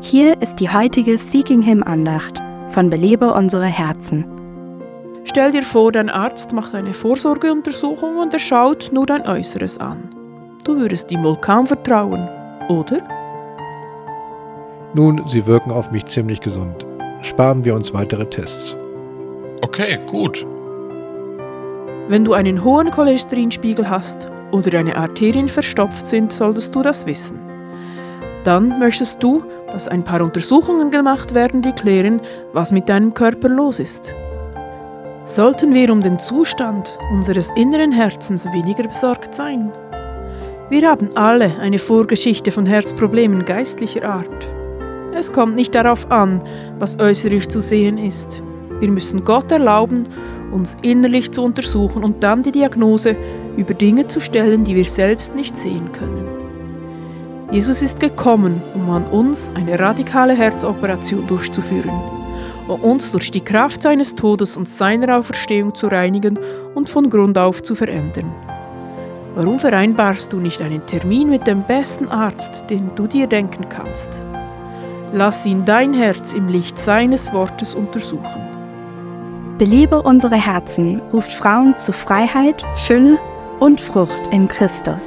Hier ist die heutige Seeking Him Andacht von Belebe unsere Herzen. Stell dir vor, dein Arzt macht eine Vorsorgeuntersuchung und er schaut nur dein Äußeres an. Du würdest ihm wohl kaum vertrauen, oder? Nun, sie wirken auf mich ziemlich gesund. Sparen wir uns weitere Tests. Okay, gut. Wenn du einen hohen Cholesterinspiegel hast oder deine Arterien verstopft sind, solltest du das wissen. Dann möchtest du, dass ein paar Untersuchungen gemacht werden, die klären, was mit deinem Körper los ist. Sollten wir um den Zustand unseres inneren Herzens weniger besorgt sein? Wir haben alle eine Vorgeschichte von Herzproblemen geistlicher Art. Es kommt nicht darauf an, was äußerlich zu sehen ist. Wir müssen Gott erlauben, uns innerlich zu untersuchen und dann die Diagnose über Dinge zu stellen, die wir selbst nicht sehen können. Jesus ist gekommen, um an uns eine radikale Herzoperation durchzuführen, um uns durch die Kraft seines Todes und seiner Auferstehung zu reinigen und von Grund auf zu verändern. Warum vereinbarst du nicht einen Termin mit dem besten Arzt, den du dir denken kannst? Lass ihn dein Herz im Licht seines Wortes untersuchen. Belebe unsere Herzen ruft Frauen zu Freiheit, Fülle und Frucht in Christus.